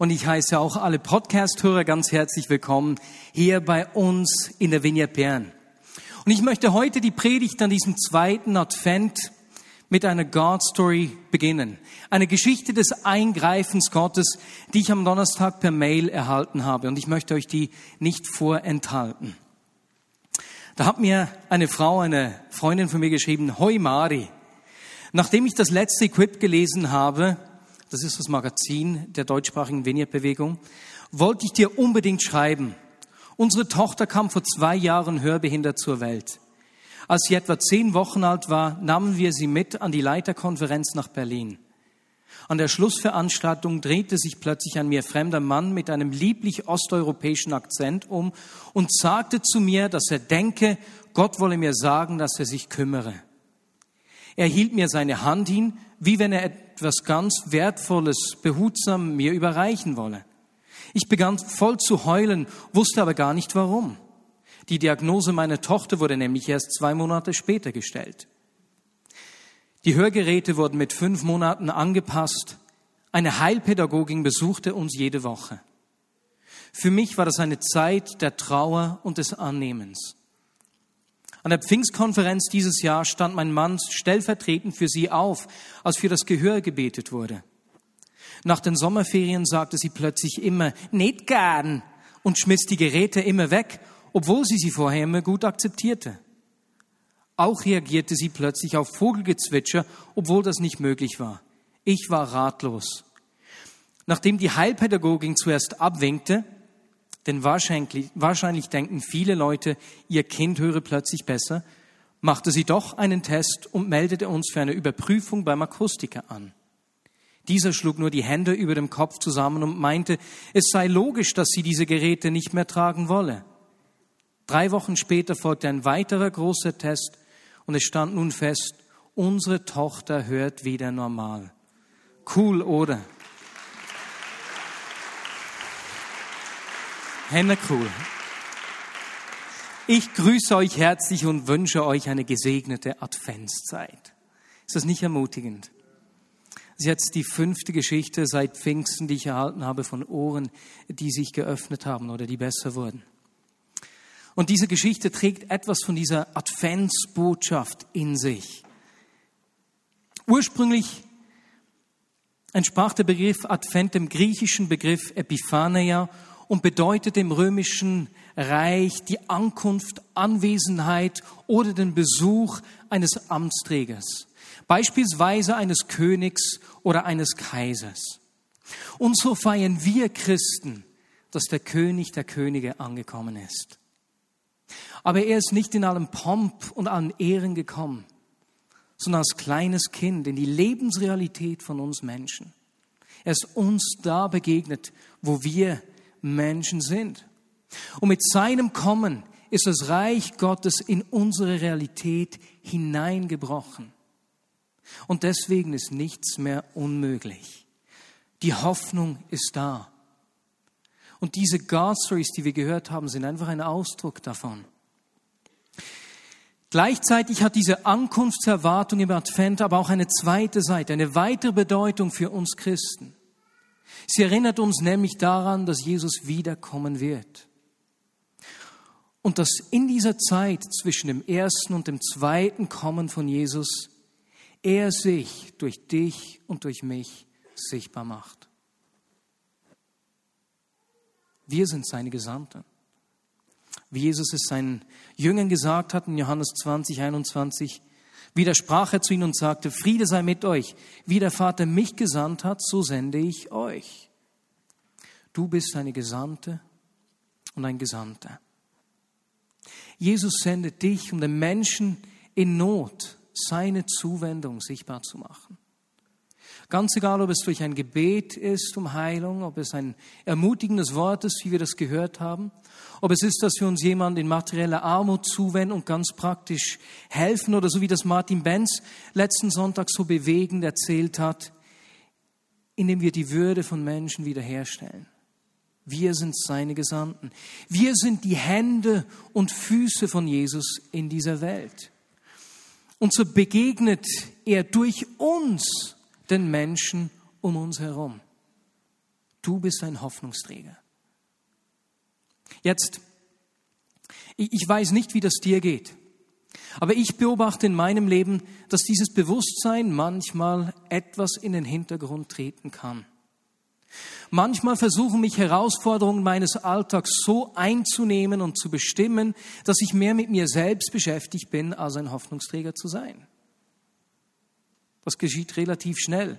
Und ich heiße auch alle Podcast-Hörer ganz herzlich willkommen hier bei uns in der Vineyard Bern. Und ich möchte heute die Predigt an diesem zweiten Advent mit einer God-Story beginnen. Eine Geschichte des Eingreifens Gottes, die ich am Donnerstag per Mail erhalten habe. Und ich möchte euch die nicht vorenthalten. Da hat mir eine Frau, eine Freundin von mir geschrieben, Hoi Mari. Nachdem ich das letzte Equip gelesen habe, das ist das Magazin der deutschsprachigen Vineyard-Bewegung, wollte ich dir unbedingt schreiben. Unsere Tochter kam vor zwei Jahren hörbehindert zur Welt. Als sie etwa zehn Wochen alt war, nahmen wir sie mit an die Leiterkonferenz nach Berlin. An der Schlussveranstaltung drehte sich plötzlich ein mir fremder Mann mit einem lieblich osteuropäischen Akzent um und sagte zu mir, dass er denke, Gott wolle mir sagen, dass er sich kümmere. Er hielt mir seine Hand hin, wie wenn er etwas ganz Wertvolles behutsam mir überreichen wolle. Ich begann voll zu heulen, wusste aber gar nicht warum. Die Diagnose meiner Tochter wurde nämlich erst zwei Monate später gestellt. Die Hörgeräte wurden mit fünf Monaten angepasst. Eine Heilpädagogin besuchte uns jede Woche. Für mich war das eine Zeit der Trauer und des Annehmens. An der Pfingstkonferenz dieses Jahr stand mein Mann stellvertretend für sie auf, als für das Gehör gebetet wurde. Nach den Sommerferien sagte sie plötzlich immer, nicht gern, und schmiss die Geräte immer weg, obwohl sie sie vorher immer gut akzeptierte. Auch reagierte sie plötzlich auf Vogelgezwitscher, obwohl das nicht möglich war. Ich war ratlos. Nachdem die Heilpädagogin zuerst abwinkte, denn wahrscheinlich, wahrscheinlich denken viele Leute, ihr Kind höre plötzlich besser, machte sie doch einen Test und meldete uns für eine Überprüfung beim Akustiker an. Dieser schlug nur die Hände über dem Kopf zusammen und meinte, es sei logisch, dass sie diese Geräte nicht mehr tragen wolle. Drei Wochen später folgte ein weiterer großer Test und es stand nun fest, unsere Tochter hört wieder normal. Cool, oder? Henne cool. Ich grüße euch herzlich und wünsche euch eine gesegnete Adventszeit. Ist das nicht ermutigend? Das ist jetzt die fünfte Geschichte seit Pfingsten, die ich erhalten habe von Ohren, die sich geöffnet haben oder die besser wurden. Und diese Geschichte trägt etwas von dieser Adventsbotschaft in sich. Ursprünglich entsprach der Begriff Advent dem griechischen Begriff Epiphaneia und bedeutet im römischen Reich die Ankunft, Anwesenheit oder den Besuch eines Amtsträgers, beispielsweise eines Königs oder eines Kaisers. Und so feiern wir Christen, dass der König der Könige angekommen ist. Aber er ist nicht in allem Pomp und allen Ehren gekommen, sondern als kleines Kind in die Lebensrealität von uns Menschen. Er ist uns da begegnet, wo wir Menschen sind. Und mit seinem Kommen ist das Reich Gottes in unsere Realität hineingebrochen. Und deswegen ist nichts mehr unmöglich. Die Hoffnung ist da. Und diese God Stories, die wir gehört haben, sind einfach ein Ausdruck davon. Gleichzeitig hat diese Ankunftserwartung im Advent aber auch eine zweite Seite, eine weitere Bedeutung für uns Christen. Sie erinnert uns nämlich daran, dass Jesus wiederkommen wird. Und dass in dieser Zeit zwischen dem ersten und dem zweiten Kommen von Jesus er sich durch dich und durch mich sichtbar macht. Wir sind seine Gesandten. Wie Jesus es seinen Jüngern gesagt hat in Johannes 20, 21, widersprach er zu ihnen und sagte, Friede sei mit euch. Wie der Vater mich gesandt hat, so sende ich euch. Du bist eine Gesandte und ein Gesandter. Jesus sendet dich, um den Menschen in Not seine Zuwendung sichtbar zu machen. Ganz egal, ob es durch ein Gebet ist um Heilung, ob es ein ermutigendes Wort ist, wie wir das gehört haben, ob es ist, dass wir uns jemand in materieller Armut zuwenden und ganz praktisch helfen oder so wie das Martin Benz letzten Sonntag so bewegend erzählt hat, indem wir die Würde von Menschen wiederherstellen. Wir sind seine Gesandten. Wir sind die Hände und Füße von Jesus in dieser Welt. Und so begegnet er durch uns den Menschen um uns herum. Du bist ein Hoffnungsträger. Jetzt, ich weiß nicht, wie das dir geht, aber ich beobachte in meinem Leben, dass dieses Bewusstsein manchmal etwas in den Hintergrund treten kann. Manchmal versuchen mich Herausforderungen meines Alltags so einzunehmen und zu bestimmen, dass ich mehr mit mir selbst beschäftigt bin, als ein Hoffnungsträger zu sein. Das geschieht relativ schnell.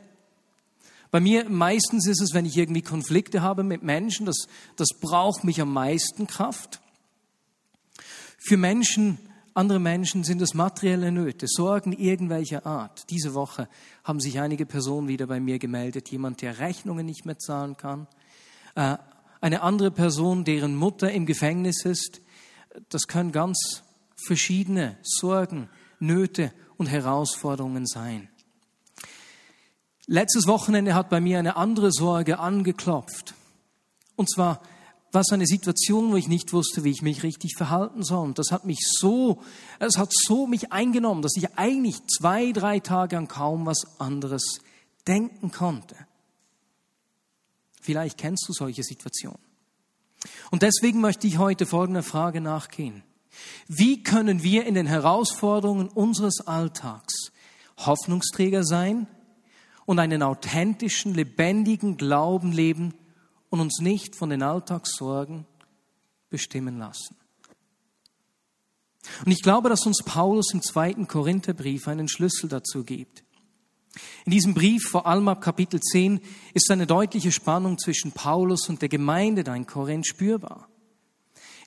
Bei mir meistens ist es, wenn ich irgendwie Konflikte habe mit Menschen, das, das braucht mich am meisten Kraft. Für Menschen, andere Menschen sind es materielle Nöte, Sorgen irgendwelcher Art. Diese Woche haben sich einige Personen wieder bei mir gemeldet, jemand, der Rechnungen nicht mehr zahlen kann, äh, eine andere Person, deren Mutter im Gefängnis ist. Das können ganz verschiedene Sorgen, Nöte und Herausforderungen sein. Letztes Wochenende hat bei mir eine andere Sorge angeklopft. Und zwar war es eine Situation, wo ich nicht wusste, wie ich mich richtig verhalten soll. Und das hat mich so, es hat so mich eingenommen, dass ich eigentlich zwei, drei Tage an kaum was anderes denken konnte. Vielleicht kennst du solche Situationen. Und deswegen möchte ich heute folgender Frage nachgehen. Wie können wir in den Herausforderungen unseres Alltags Hoffnungsträger sein und einen authentischen, lebendigen Glauben leben und uns nicht von den Alltagssorgen bestimmen lassen. Und ich glaube, dass uns Paulus im zweiten Korintherbrief einen Schlüssel dazu gibt. In diesem Brief, vor allem ab Kapitel 10, ist eine deutliche Spannung zwischen Paulus und der Gemeinde da in Korinth spürbar.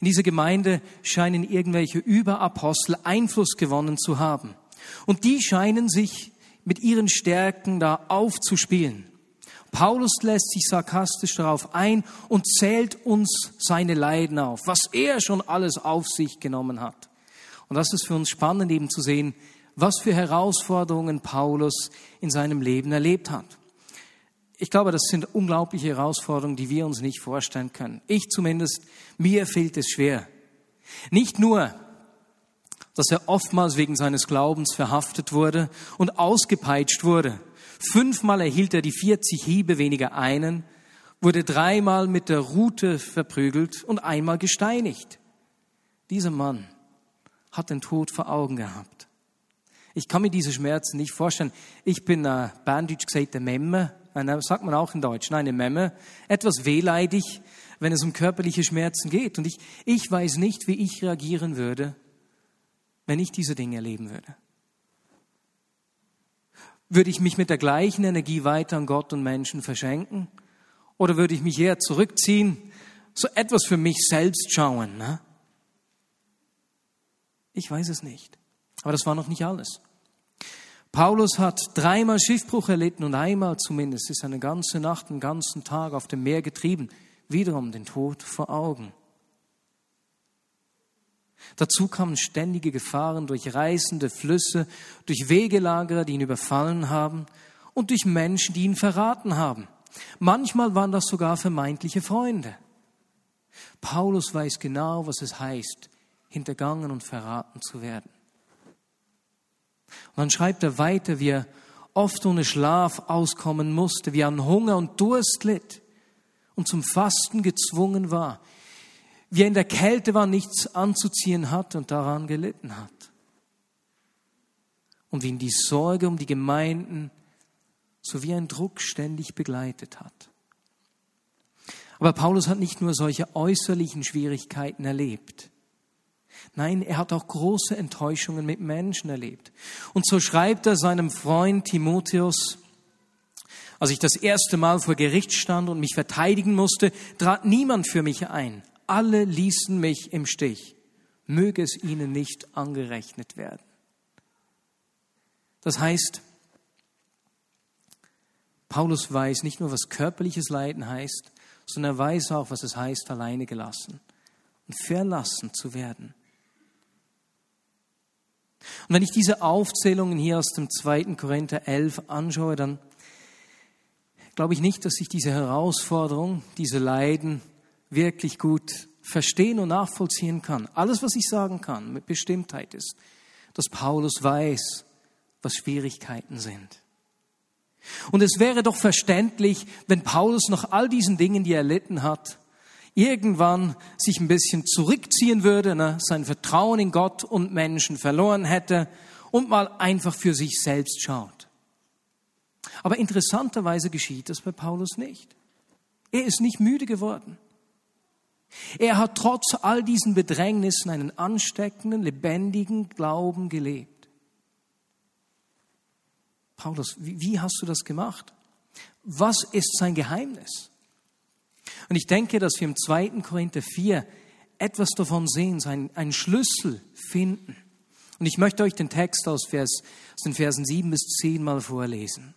In dieser Gemeinde scheinen irgendwelche Überapostel Einfluss gewonnen zu haben. Und die scheinen sich mit ihren Stärken da aufzuspielen. Paulus lässt sich sarkastisch darauf ein und zählt uns seine Leiden auf, was er schon alles auf sich genommen hat. Und das ist für uns spannend eben zu sehen, was für Herausforderungen Paulus in seinem Leben erlebt hat. Ich glaube, das sind unglaubliche Herausforderungen, die wir uns nicht vorstellen können. Ich zumindest, mir fehlt es schwer. Nicht nur, dass er oftmals wegen seines Glaubens verhaftet wurde und ausgepeitscht wurde. Fünfmal erhielt er die 40 Hiebe weniger einen, wurde dreimal mit der Rute verprügelt und einmal gesteinigt. Dieser Mann hat den Tod vor Augen gehabt. Ich kann mir diese Schmerzen nicht vorstellen. Ich bin, äh, Berndeutsch gesagt, eine Memme, äh, sagt man auch in Deutsch, nein, eine Memme, etwas wehleidig, wenn es um körperliche Schmerzen geht. Und ich, ich weiß nicht, wie ich reagieren würde, wenn ich diese Dinge erleben würde? Würde ich mich mit der gleichen Energie weiter an Gott und Menschen verschenken? Oder würde ich mich eher zurückziehen, so etwas für mich selbst schauen? Ne? Ich weiß es nicht. Aber das war noch nicht alles. Paulus hat dreimal Schiffbruch erlitten und einmal zumindest ist eine ganze Nacht, einen ganzen Tag auf dem Meer getrieben, wiederum den Tod vor Augen. Dazu kamen ständige Gefahren durch reißende Flüsse, durch Wegelagerer, die ihn überfallen haben und durch Menschen, die ihn verraten haben. Manchmal waren das sogar vermeintliche Freunde. Paulus weiß genau, was es heißt, hintergangen und verraten zu werden. Und dann schreibt er weiter, wie er oft ohne Schlaf auskommen musste, wie er an Hunger und Durst litt und zum Fasten gezwungen war, wie er in der Kälte war, nichts anzuziehen hat und daran gelitten hat. Und wie ihn die Sorge um die Gemeinden sowie ein Druck ständig begleitet hat. Aber Paulus hat nicht nur solche äußerlichen Schwierigkeiten erlebt. Nein, er hat auch große Enttäuschungen mit Menschen erlebt. Und so schreibt er seinem Freund Timotheus, als ich das erste Mal vor Gericht stand und mich verteidigen musste, trat niemand für mich ein alle ließen mich im Stich, möge es ihnen nicht angerechnet werden. Das heißt, Paulus weiß nicht nur, was körperliches Leiden heißt, sondern er weiß auch, was es heißt, alleine gelassen und verlassen zu werden. Und wenn ich diese Aufzählungen hier aus dem 2. Korinther 11 anschaue, dann glaube ich nicht, dass sich diese Herausforderung, diese Leiden wirklich gut verstehen und nachvollziehen kann. Alles, was ich sagen kann mit Bestimmtheit ist, dass Paulus weiß, was Schwierigkeiten sind. Und es wäre doch verständlich, wenn Paulus nach all diesen Dingen, die er erlitten hat, irgendwann sich ein bisschen zurückziehen würde, ne, sein Vertrauen in Gott und Menschen verloren hätte und mal einfach für sich selbst schaut. Aber interessanterweise geschieht das bei Paulus nicht. Er ist nicht müde geworden. Er hat trotz all diesen Bedrängnissen einen ansteckenden, lebendigen Glauben gelebt. Paulus, wie, wie hast du das gemacht? Was ist sein Geheimnis? Und ich denke, dass wir im 2. Korinther 4 etwas davon sehen, einen Schlüssel finden. Und ich möchte euch den Text aus, Vers, aus den Versen 7 bis 10 mal vorlesen.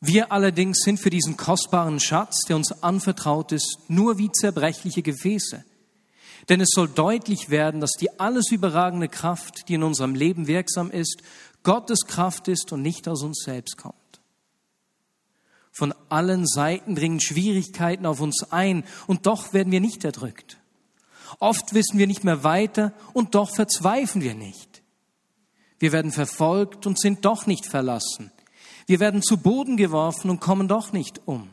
Wir allerdings sind für diesen kostbaren Schatz, der uns anvertraut ist, nur wie zerbrechliche Gefäße. Denn es soll deutlich werden, dass die alles überragende Kraft, die in unserem Leben wirksam ist, Gottes Kraft ist und nicht aus uns selbst kommt. Von allen Seiten dringen Schwierigkeiten auf uns ein und doch werden wir nicht erdrückt. Oft wissen wir nicht mehr weiter und doch verzweifeln wir nicht. Wir werden verfolgt und sind doch nicht verlassen. Wir werden zu Boden geworfen und kommen doch nicht um.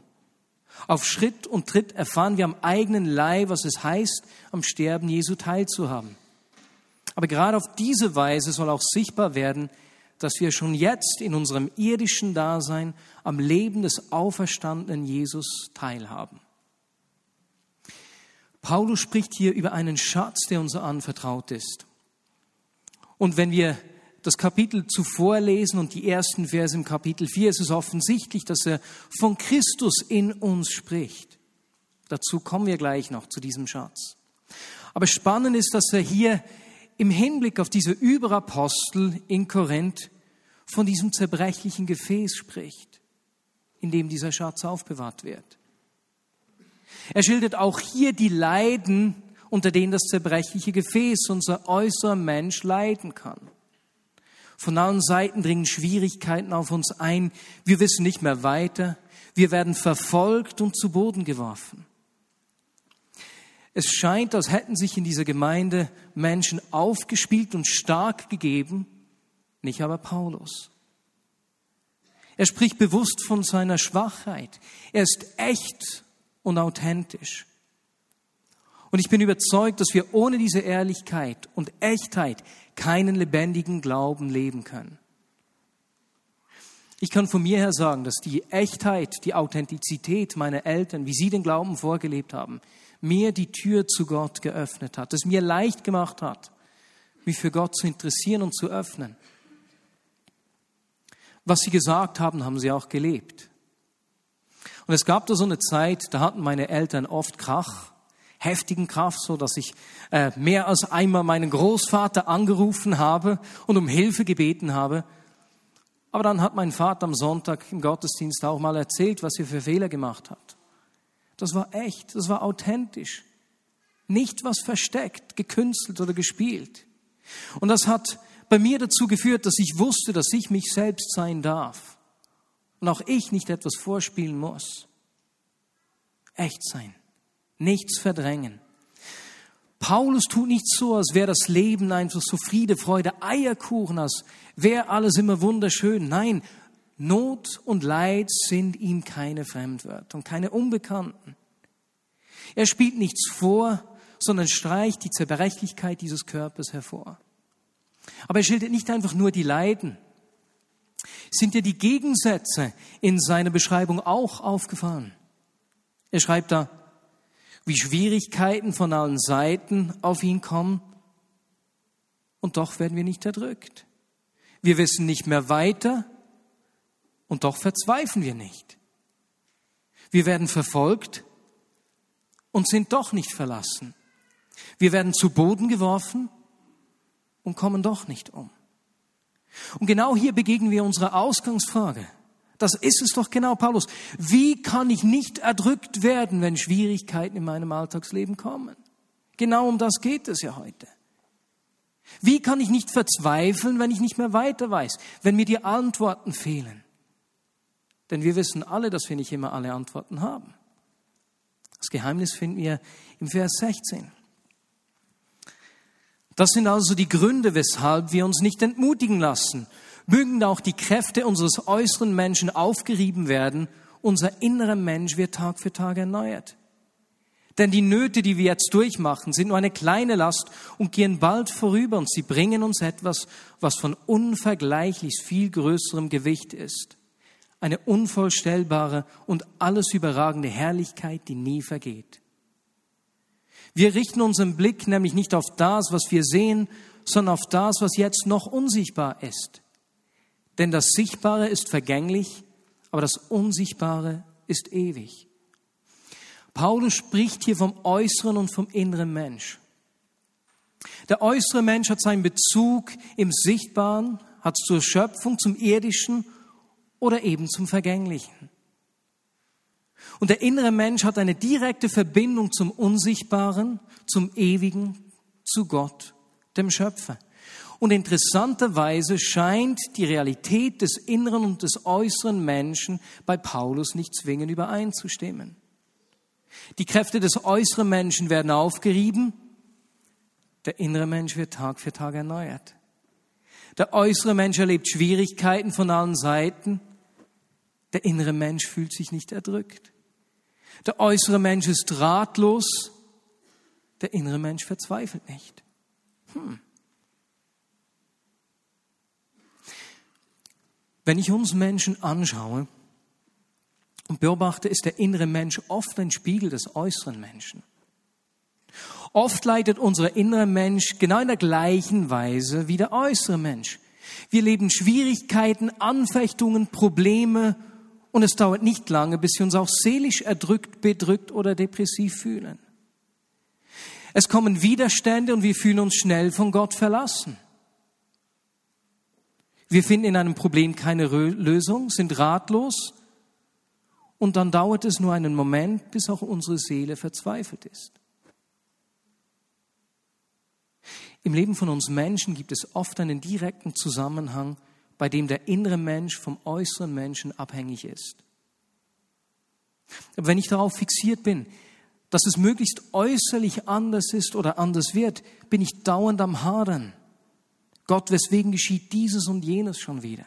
Auf Schritt und Tritt erfahren wir am eigenen Leib, was es heißt, am Sterben Jesu teilzuhaben. Aber gerade auf diese Weise soll auch sichtbar werden, dass wir schon jetzt in unserem irdischen Dasein am Leben des auferstandenen Jesus teilhaben. Paulus spricht hier über einen Schatz, der uns anvertraut ist. Und wenn wir das Kapitel zuvor lesen und die ersten Verse im Kapitel 4, ist es offensichtlich, dass er von Christus in uns spricht. Dazu kommen wir gleich noch zu diesem Schatz. Aber spannend ist, dass er hier im Hinblick auf diese Überapostel in Korinth von diesem zerbrechlichen Gefäß spricht, in dem dieser Schatz aufbewahrt wird. Er schildert auch hier die Leiden, unter denen das zerbrechliche Gefäß, unser äußerer Mensch, leiden kann. Von allen Seiten dringen Schwierigkeiten auf uns ein. Wir wissen nicht mehr weiter. Wir werden verfolgt und zu Boden geworfen. Es scheint, als hätten sich in dieser Gemeinde Menschen aufgespielt und stark gegeben, nicht aber Paulus. Er spricht bewusst von seiner Schwachheit. Er ist echt und authentisch. Und ich bin überzeugt, dass wir ohne diese Ehrlichkeit und Echtheit keinen lebendigen Glauben leben können. Ich kann von mir her sagen, dass die Echtheit, die Authentizität meiner Eltern, wie sie den Glauben vorgelebt haben, mir die Tür zu Gott geöffnet hat, es mir leicht gemacht hat, mich für Gott zu interessieren und zu öffnen. Was sie gesagt haben, haben sie auch gelebt. Und es gab da so eine Zeit, da hatten meine Eltern oft Krach, heftigen Krach, so dass ich äh, mehr als einmal meinen Großvater angerufen habe und um Hilfe gebeten habe. Aber dann hat mein Vater am Sonntag im Gottesdienst auch mal erzählt, was er für Fehler gemacht hat. Das war echt, das war authentisch. Nicht was versteckt, gekünstelt oder gespielt. Und das hat bei mir dazu geführt, dass ich wusste, dass ich mich selbst sein darf. Und auch ich nicht etwas vorspielen muss. Echt sein. Nichts verdrängen. Paulus tut nicht so, als wäre das Leben einfach so Friede, Freude, Eierkuchen, als wäre alles immer wunderschön. Nein, Not und Leid sind ihm keine Fremdwörter und keine Unbekannten. Er spielt nichts vor, sondern streicht die Zerbrechlichkeit dieses Körpers hervor. Aber er schildert nicht einfach nur die Leiden. Sind dir die Gegensätze in seiner Beschreibung auch aufgefallen? Er schreibt da, wie Schwierigkeiten von allen Seiten auf ihn kommen und doch werden wir nicht erdrückt. Wir wissen nicht mehr weiter und doch verzweifeln wir nicht. Wir werden verfolgt und sind doch nicht verlassen. Wir werden zu Boden geworfen und kommen doch nicht um. Und genau hier begegnen wir unserer Ausgangsfrage. Das ist es doch genau, Paulus. Wie kann ich nicht erdrückt werden, wenn Schwierigkeiten in meinem Alltagsleben kommen? Genau um das geht es ja heute. Wie kann ich nicht verzweifeln, wenn ich nicht mehr weiter weiß, wenn mir die Antworten fehlen? Denn wir wissen alle, dass wir nicht immer alle Antworten haben. Das Geheimnis finden wir im Vers 16. Das sind also die Gründe, weshalb wir uns nicht entmutigen lassen. Mögen auch die Kräfte unseres äußeren Menschen aufgerieben werden, unser innerer Mensch wird Tag für Tag erneuert. Denn die Nöte, die wir jetzt durchmachen, sind nur eine kleine Last und gehen bald vorüber und sie bringen uns etwas, was von unvergleichlich viel größerem Gewicht ist. Eine unvorstellbare und alles überragende Herrlichkeit, die nie vergeht. Wir richten unseren Blick nämlich nicht auf das, was wir sehen, sondern auf das, was jetzt noch unsichtbar ist. Denn das Sichtbare ist vergänglich, aber das Unsichtbare ist ewig. Paulus spricht hier vom äußeren und vom inneren Mensch. Der äußere Mensch hat seinen Bezug im Sichtbaren, hat zur Schöpfung, zum Irdischen oder eben zum Vergänglichen. Und der innere Mensch hat eine direkte Verbindung zum Unsichtbaren, zum Ewigen, zu Gott, dem Schöpfer. Und interessanterweise scheint die Realität des inneren und des äußeren Menschen bei Paulus nicht zwingend übereinzustimmen. Die Kräfte des äußeren Menschen werden aufgerieben, der innere Mensch wird Tag für Tag erneuert. Der äußere Mensch erlebt Schwierigkeiten von allen Seiten, der innere Mensch fühlt sich nicht erdrückt. Der äußere Mensch ist ratlos, der innere Mensch verzweifelt nicht. Hm. Wenn ich uns Menschen anschaue und beobachte, ist der innere Mensch oft ein Spiegel des äußeren Menschen. Oft leidet unser innerer Mensch genau in der gleichen Weise wie der äußere Mensch. Wir leben Schwierigkeiten, Anfechtungen, Probleme und es dauert nicht lange, bis wir uns auch seelisch erdrückt, bedrückt oder depressiv fühlen. Es kommen Widerstände und wir fühlen uns schnell von Gott verlassen. Wir finden in einem Problem keine Lösung, sind ratlos und dann dauert es nur einen Moment, bis auch unsere Seele verzweifelt ist. Im Leben von uns Menschen gibt es oft einen direkten Zusammenhang, bei dem der innere Mensch vom äußeren Menschen abhängig ist. Aber wenn ich darauf fixiert bin, dass es möglichst äußerlich anders ist oder anders wird, bin ich dauernd am Hadern. Gott, weswegen geschieht dieses und jenes schon wieder?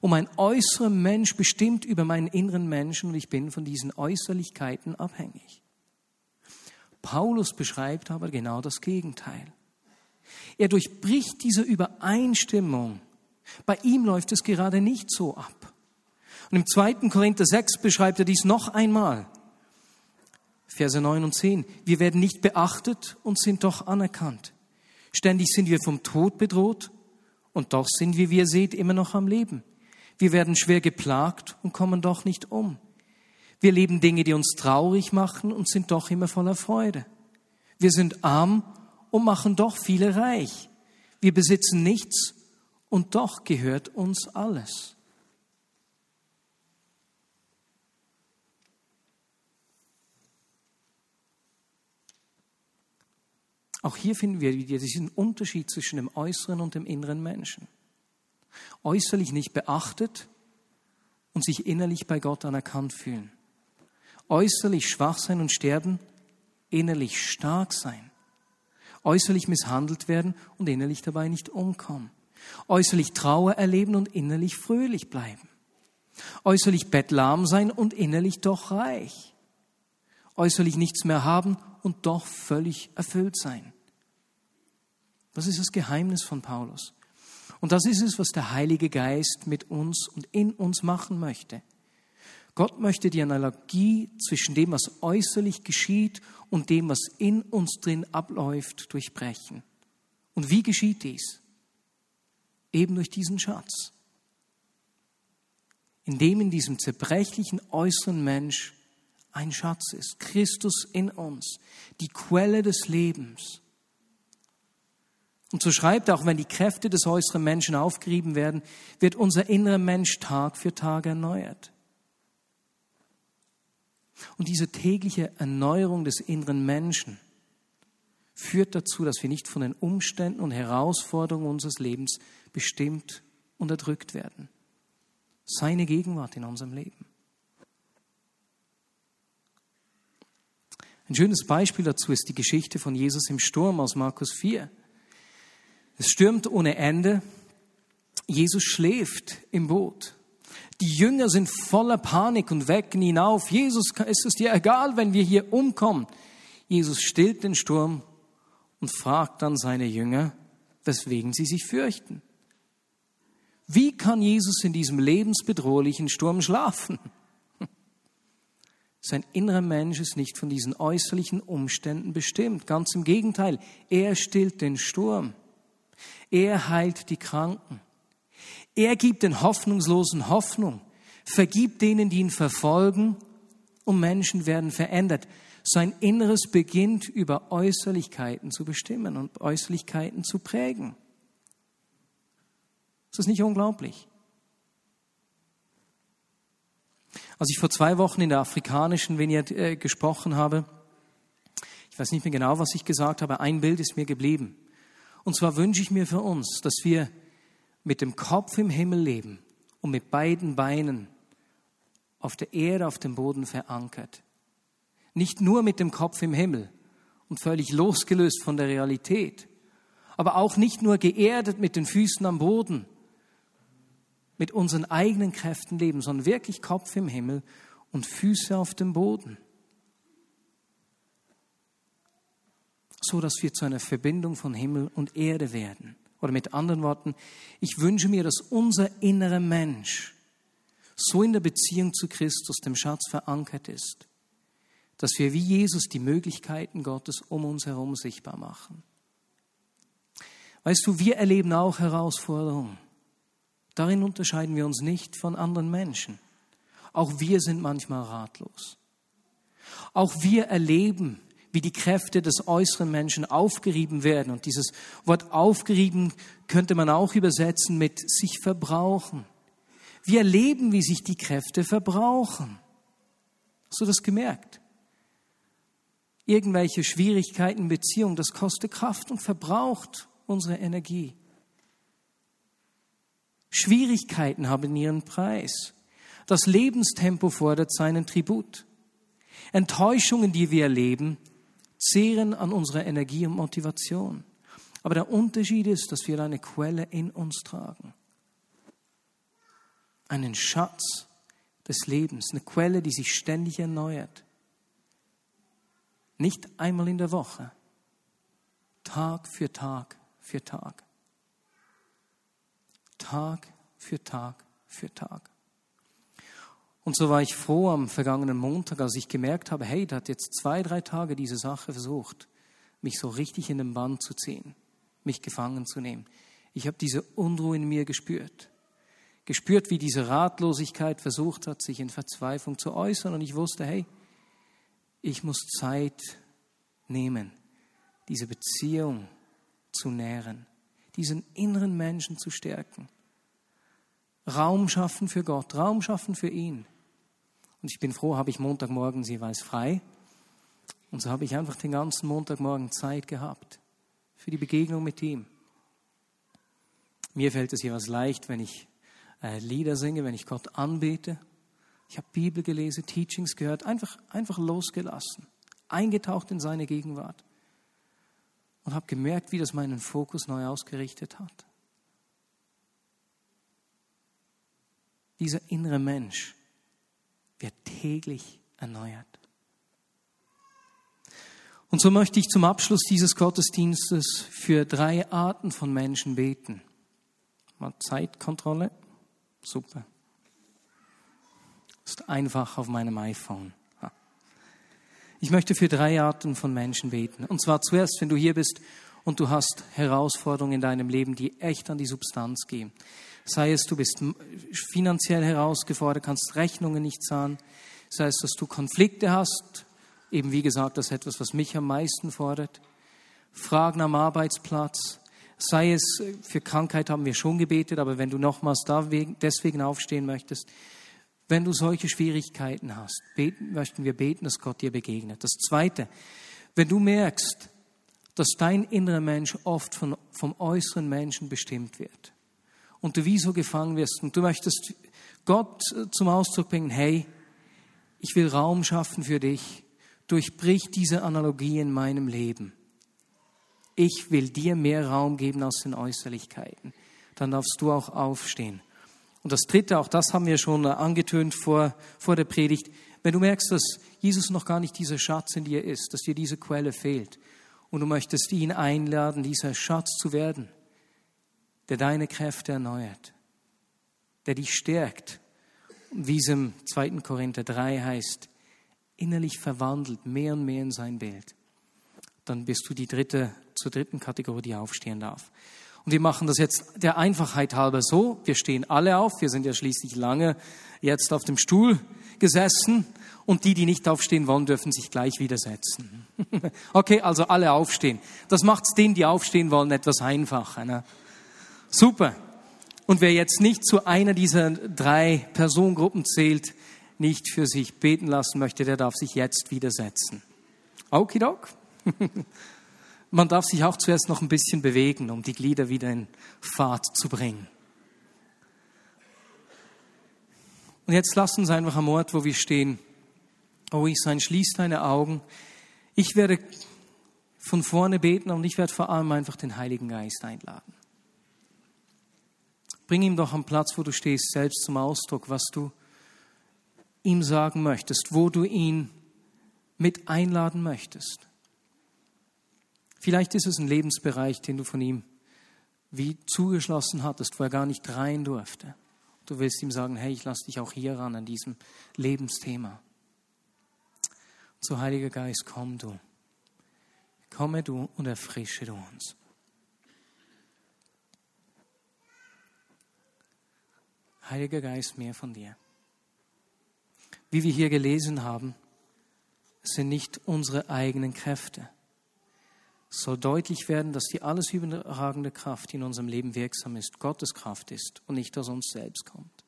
Und mein äußerer Mensch bestimmt über meinen inneren Menschen und ich bin von diesen Äußerlichkeiten abhängig. Paulus beschreibt aber genau das Gegenteil. Er durchbricht diese Übereinstimmung. Bei ihm läuft es gerade nicht so ab. Und im 2. Korinther 6 beschreibt er dies noch einmal. Verse 9 und 10. Wir werden nicht beachtet und sind doch anerkannt. Ständig sind wir vom Tod bedroht und doch sind wir, wie ihr seht, immer noch am Leben. Wir werden schwer geplagt und kommen doch nicht um. Wir leben Dinge, die uns traurig machen und sind doch immer voller Freude. Wir sind arm und machen doch viele reich. Wir besitzen nichts und doch gehört uns alles. Auch hier finden wir diesen Unterschied zwischen dem äußeren und dem inneren Menschen. Äußerlich nicht beachtet und sich innerlich bei Gott anerkannt fühlen. Äußerlich schwach sein und sterben, innerlich stark sein. Äußerlich misshandelt werden und innerlich dabei nicht umkommen. Äußerlich Trauer erleben und innerlich fröhlich bleiben. Äußerlich bettlahm sein und innerlich doch reich. Äußerlich nichts mehr haben und doch völlig erfüllt sein. Das ist das Geheimnis von Paulus. Und das ist es, was der Heilige Geist mit uns und in uns machen möchte. Gott möchte die Analogie zwischen dem, was äußerlich geschieht und dem, was in uns drin abläuft, durchbrechen. Und wie geschieht dies? Eben durch diesen Schatz. Indem in diesem zerbrechlichen äußeren Mensch ein Schatz ist, Christus in uns, die Quelle des Lebens. Und so schreibt er, auch wenn die Kräfte des äußeren Menschen aufgerieben werden, wird unser innerer Mensch Tag für Tag erneuert. Und diese tägliche Erneuerung des inneren Menschen führt dazu, dass wir nicht von den Umständen und Herausforderungen unseres Lebens bestimmt und erdrückt werden. Seine Gegenwart in unserem Leben. Ein schönes Beispiel dazu ist die Geschichte von Jesus im Sturm aus Markus 4. Es stürmt ohne Ende Jesus schläft im Boot. Die Jünger sind voller Panik und wecken ihn auf. Jesus, ist es dir egal, wenn wir hier umkommen? Jesus stillt den Sturm und fragt dann seine Jünger, weswegen sie sich fürchten. Wie kann Jesus in diesem lebensbedrohlichen Sturm schlafen? Sein innerer Mensch ist nicht von diesen äußerlichen Umständen bestimmt. Ganz im Gegenteil, er stillt den Sturm. Er heilt die Kranken. Er gibt den Hoffnungslosen Hoffnung, vergibt denen, die ihn verfolgen, und Menschen werden verändert. Sein Inneres beginnt über Äußerlichkeiten zu bestimmen und Äußerlichkeiten zu prägen. Ist das nicht unglaublich? Als ich vor zwei Wochen in der afrikanischen Vignette äh, gesprochen habe, ich weiß nicht mehr genau, was ich gesagt habe, ein Bild ist mir geblieben. Und zwar wünsche ich mir für uns, dass wir mit dem Kopf im Himmel leben und mit beiden Beinen auf der Erde, auf dem Boden verankert. Nicht nur mit dem Kopf im Himmel und völlig losgelöst von der Realität, aber auch nicht nur geerdet mit den Füßen am Boden, mit unseren eigenen Kräften leben, sondern wirklich Kopf im Himmel und Füße auf dem Boden. So dass wir zu einer Verbindung von Himmel und Erde werden. Oder mit anderen Worten, ich wünsche mir, dass unser innerer Mensch so in der Beziehung zu Christus, dem Schatz, verankert ist, dass wir wie Jesus die Möglichkeiten Gottes um uns herum sichtbar machen. Weißt du, wir erleben auch Herausforderungen. Darin unterscheiden wir uns nicht von anderen Menschen. Auch wir sind manchmal ratlos. Auch wir erleben wie die Kräfte des äußeren Menschen aufgerieben werden. Und dieses Wort aufgerieben könnte man auch übersetzen mit sich verbrauchen. Wir erleben, wie sich die Kräfte verbrauchen. Hast du das gemerkt? Irgendwelche Schwierigkeiten in Beziehung, das kostet Kraft und verbraucht unsere Energie. Schwierigkeiten haben ihren Preis. Das Lebenstempo fordert seinen Tribut. Enttäuschungen, die wir erleben, zehren an unserer Energie und Motivation. Aber der Unterschied ist, dass wir eine Quelle in uns tragen. Einen Schatz des Lebens, eine Quelle, die sich ständig erneuert. Nicht einmal in der Woche, Tag für Tag für Tag. Tag für Tag für Tag. Und so war ich froh am vergangenen Montag, als ich gemerkt habe, hey, da hat jetzt zwei, drei Tage diese Sache versucht, mich so richtig in den Bann zu ziehen, mich gefangen zu nehmen. Ich habe diese Unruhe in mir gespürt. Gespürt, wie diese Ratlosigkeit versucht hat, sich in Verzweiflung zu äußern. Und ich wusste, hey, ich muss Zeit nehmen, diese Beziehung zu nähren, diesen inneren Menschen zu stärken. Raum schaffen für Gott, Raum schaffen für ihn. Und ich bin froh, habe ich Montagmorgen jeweils frei. Und so habe ich einfach den ganzen Montagmorgen Zeit gehabt für die Begegnung mit ihm. Mir fällt es jeweils leicht, wenn ich äh, Lieder singe, wenn ich Gott anbete. Ich habe Bibel gelesen, Teachings gehört, einfach, einfach losgelassen, eingetaucht in seine Gegenwart und habe gemerkt, wie das meinen Fokus neu ausgerichtet hat. Dieser innere Mensch, wird täglich erneuert. Und so möchte ich zum Abschluss dieses Gottesdienstes für drei Arten von Menschen beten. Mal Zeitkontrolle. Super. Ist einfach auf meinem iPhone. Ich möchte für drei Arten von Menschen beten. Und zwar zuerst, wenn du hier bist und du hast Herausforderungen in deinem Leben, die echt an die Substanz gehen. Sei es, du bist finanziell herausgefordert, kannst Rechnungen nicht zahlen. Sei es, dass du Konflikte hast. Eben wie gesagt, das ist etwas, was mich am meisten fordert. Fragen am Arbeitsplatz. Sei es, für Krankheit haben wir schon gebetet, aber wenn du nochmals deswegen aufstehen möchtest, wenn du solche Schwierigkeiten hast, beten, möchten wir beten, dass Gott dir begegnet. Das Zweite, wenn du merkst, dass dein innerer Mensch oft von, vom äußeren Menschen bestimmt wird, und du wie so gefangen wirst und du möchtest Gott zum Ausdruck bringen, hey, ich will Raum schaffen für dich, durchbrich diese Analogie in meinem Leben. Ich will dir mehr Raum geben aus den Äußerlichkeiten. dann darfst du auch aufstehen. Und das Dritte, auch das haben wir schon angetönt vor, vor der Predigt, wenn du merkst, dass Jesus noch gar nicht dieser Schatz in dir ist, dass dir diese Quelle fehlt und du möchtest ihn einladen, dieser Schatz zu werden, der deine Kräfte erneuert, der dich stärkt, wie es im 2. Korinther 3 heißt, innerlich verwandelt, mehr und mehr in sein Bild, dann bist du die dritte, zur dritten Kategorie, die aufstehen darf. Und wir machen das jetzt der Einfachheit halber so. Wir stehen alle auf. Wir sind ja schließlich lange jetzt auf dem Stuhl gesessen. Und die, die nicht aufstehen wollen, dürfen sich gleich wieder setzen. okay, also alle aufstehen. Das macht es denen, die aufstehen wollen, etwas einfacher. Ne? Super. Und wer jetzt nicht zu einer dieser drei Personengruppen zählt, nicht für sich beten lassen möchte, der darf sich jetzt widersetzen. Okidok. Man darf sich auch zuerst noch ein bisschen bewegen, um die Glieder wieder in Fahrt zu bringen. Und jetzt lass uns einfach am Ort, wo wir stehen, ruhig sein. Schließ deine Augen. Ich werde von vorne beten und ich werde vor allem einfach den Heiligen Geist einladen. Bring ihm doch am Platz, wo du stehst, selbst zum Ausdruck, was du ihm sagen möchtest, wo du ihn mit einladen möchtest. Vielleicht ist es ein Lebensbereich, den du von ihm wie zugeschlossen hattest, wo er gar nicht rein durfte. Du willst ihm sagen, hey, ich lasse dich auch hier ran an diesem Lebensthema. Und so, Heiliger Geist, komm du. Komme du und erfrische du uns. Heiliger Geist, mehr von dir wie wir hier gelesen haben, sind nicht unsere eigenen Kräfte. Es soll deutlich werden, dass die alles überragende Kraft, die in unserem Leben wirksam ist, Gottes Kraft ist und nicht aus uns selbst kommt.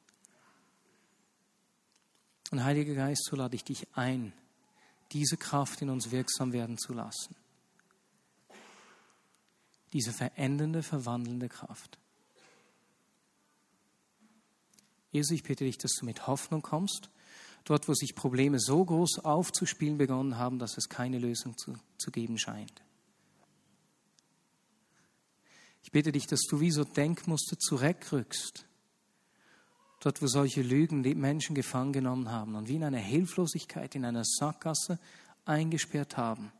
Und Heiliger Geist, so lade ich dich ein, diese Kraft in uns wirksam werden zu lassen. Diese verändernde, verwandelnde Kraft. Jesus, ich bitte dich, dass du mit Hoffnung kommst dort wo sich Probleme so groß aufzuspielen begonnen haben, dass es keine Lösung zu, zu geben scheint. Ich bitte dich, dass du wie so Denkmuster zurückrückst, dort wo solche Lügen die Menschen gefangen genommen haben und wie in einer Hilflosigkeit, in einer Sackgasse eingesperrt haben.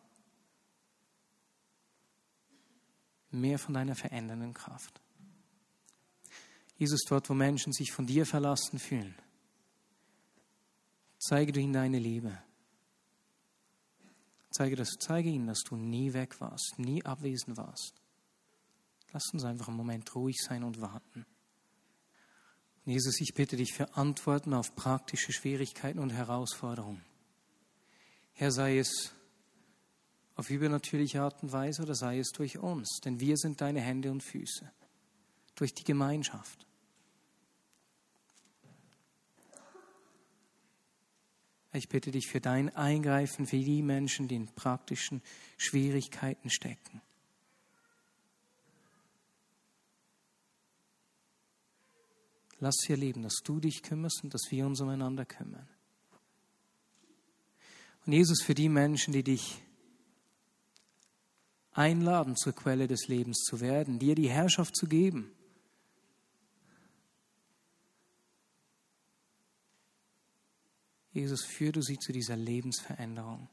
Mehr von deiner verändernden Kraft. Jesus, dort wo Menschen sich von dir verlassen fühlen, Zeige du ihnen deine Liebe. Zeige, das, zeige ihnen, dass du nie weg warst, nie abwesend warst. Lass uns einfach einen Moment ruhig sein und warten. Jesus, ich bitte dich für Antworten auf praktische Schwierigkeiten und Herausforderungen. Herr, sei es auf übernatürliche Art und Weise oder sei es durch uns, denn wir sind deine Hände und Füße, durch die Gemeinschaft. Ich bitte dich für dein Eingreifen für die Menschen, die in praktischen Schwierigkeiten stecken. Lass sie erleben, dass du dich kümmerst und dass wir uns umeinander kümmern. Und Jesus, für die Menschen, die dich einladen, zur Quelle des Lebens zu werden, dir die Herrschaft zu geben, Jesus, führ du sie zu dieser Lebensveränderung.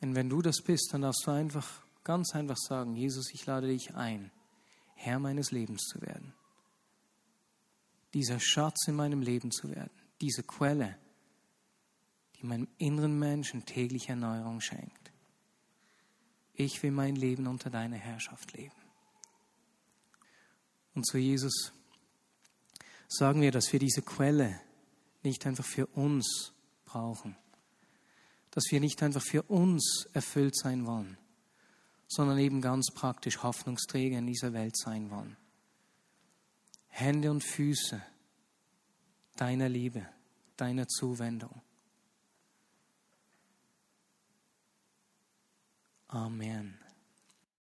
Und wenn du das bist, dann darfst du einfach, ganz einfach sagen, Jesus, ich lade dich ein, Herr meines Lebens zu werden. Dieser Schatz in meinem Leben zu werden, diese Quelle, die meinem inneren Menschen täglich Erneuerung schenkt. Ich will mein Leben unter deiner Herrschaft leben. Und zu Jesus sagen wir, dass wir diese Quelle nicht einfach für uns brauchen. Dass wir nicht einfach für uns erfüllt sein wollen, sondern eben ganz praktisch Hoffnungsträger in dieser Welt sein wollen. Hände und Füße deiner Liebe, deiner Zuwendung. Amen.